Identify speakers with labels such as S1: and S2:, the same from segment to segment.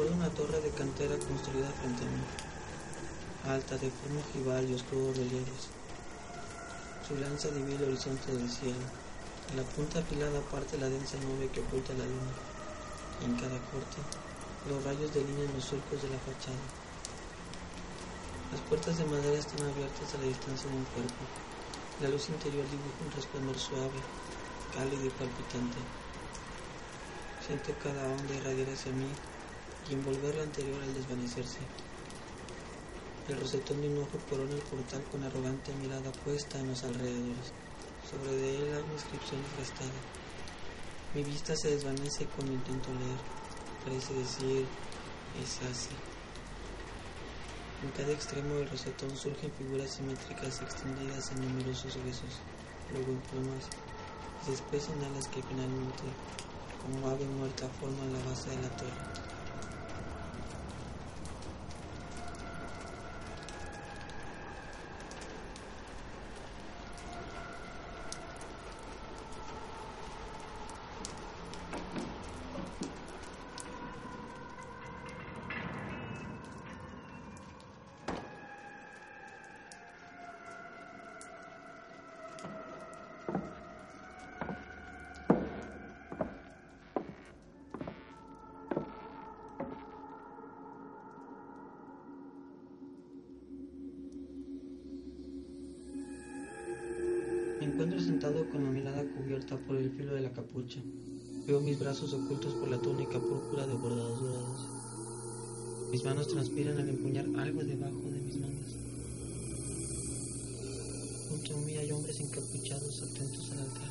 S1: Recuerdo una torre de cantera construida frente a mí, alta, de forma ojival y oscuros relieves. Su lanza divide el horizonte del cielo. En la punta afilada parte la densa nube que oculta la luna. Y en cada corte, los rayos delinean los surcos de la fachada. Las puertas de madera están abiertas a la distancia de un cuerpo. La luz interior dibuja un resplandor suave, cálido y palpitante. Siento cada onda irradiar hacia mí envolver la anterior al desvanecerse. El rosetón de un ojo corona el portal con arrogante mirada puesta en los alrededores. Sobre de él hay una inscripción restada. Mi vista se desvanece cuando intento leer. Parece decir, es así. En cada extremo del rosetón surgen figuras simétricas extendidas en numerosos huesos, luego en plumas, y se expresan alas que finalmente, como ave muerta, forman la base de la torre. Me encuentro sentado con la mirada cubierta por el filo de la capucha. Veo mis brazos ocultos por la túnica púrpura de bordados dorados. Mis manos transpiran al empuñar algo debajo de mis manos. Junto a mí hay hombres encapuchados atentos al altar.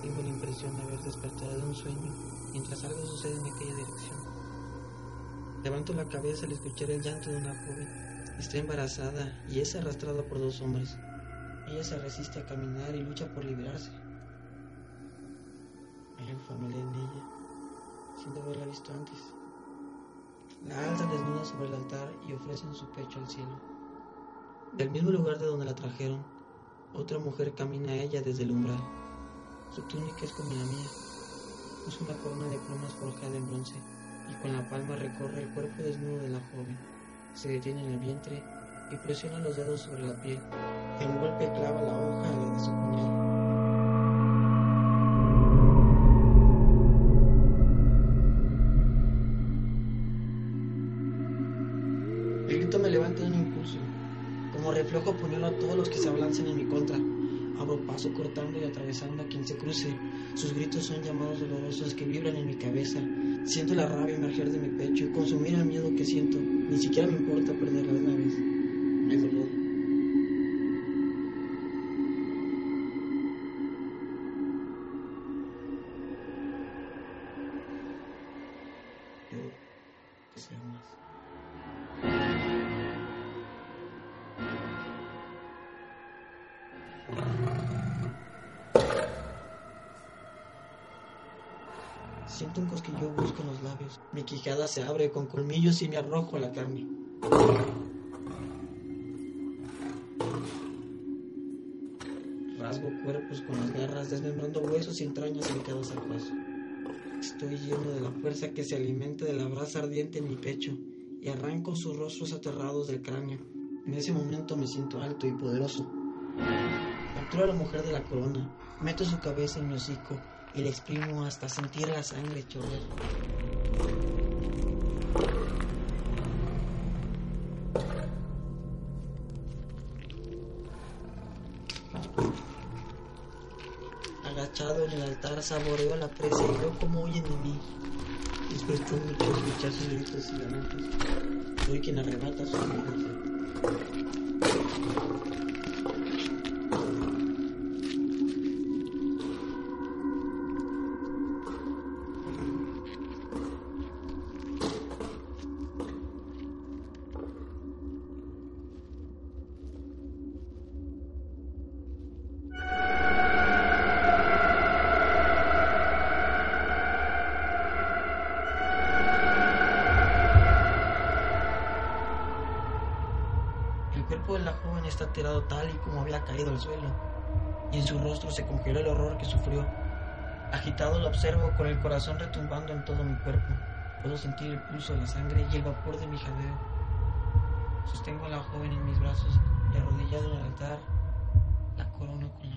S1: Tengo la impresión de haber despertado de un sueño mientras algo sucede en aquella dirección. Levanto la cabeza al escuchar el llanto de una joven. Está embarazada y es arrastrada por dos hombres. Ella se resiste a caminar y lucha por liberarse. Hay familia en ella, sin haberla visto antes. La alzan desnuda sobre el altar y ofrecen su pecho al cielo. Del mismo lugar de donde la trajeron, otra mujer camina a ella desde el umbral. Su túnica es como la mía. Es una corona de plumas forjada en bronce y con la palma recorre el cuerpo desnudo de la joven. Se detiene en el vientre y presiona los dedos sobre la piel. De un golpe clava la hoja de su puñal. El grito me levanta de un impulso. Como reflejo apuñalo a todos los que se ablancen en mi contra. Abro paso cortando y atravesando a quien se cruce. Sus gritos son llamados dolorosos que vibran en mi cabeza. Siento la rabia emerger de mi pecho y consumir el miedo que siento. Ni siquiera me importa perderla de una vez. Siento un cosquillo busco en los labios. Mi quijada se abre con colmillos y me arrojo a la carne. Rasgo cuerpos con las garras, desmembrando huesos y entrañas en cada zarpazo. Estoy lleno de la fuerza que se alimenta de la brasa ardiente en mi pecho y arranco sus rostros aterrados del cráneo. En ese momento me siento alto y poderoso. Capturo a la mujer de la corona, meto su cabeza en mi hocico y le exprimo hasta sentir la sangre chorrear. Agachado en el altar saboreo la presa y veo cómo huyen de mí. Después de mucho escuchar sus gritos y lamentos. Soy quien arrebata su vida. Cuerpo de la joven está tirado tal y como había caído al suelo, y en su rostro se congeló el horror que sufrió. Agitado lo observo con el corazón retumbando en todo mi cuerpo. Puedo sentir el pulso de la sangre y el vapor de mi jadeo. Sostengo a la joven en mis brazos y arrodillado en el altar, la corono con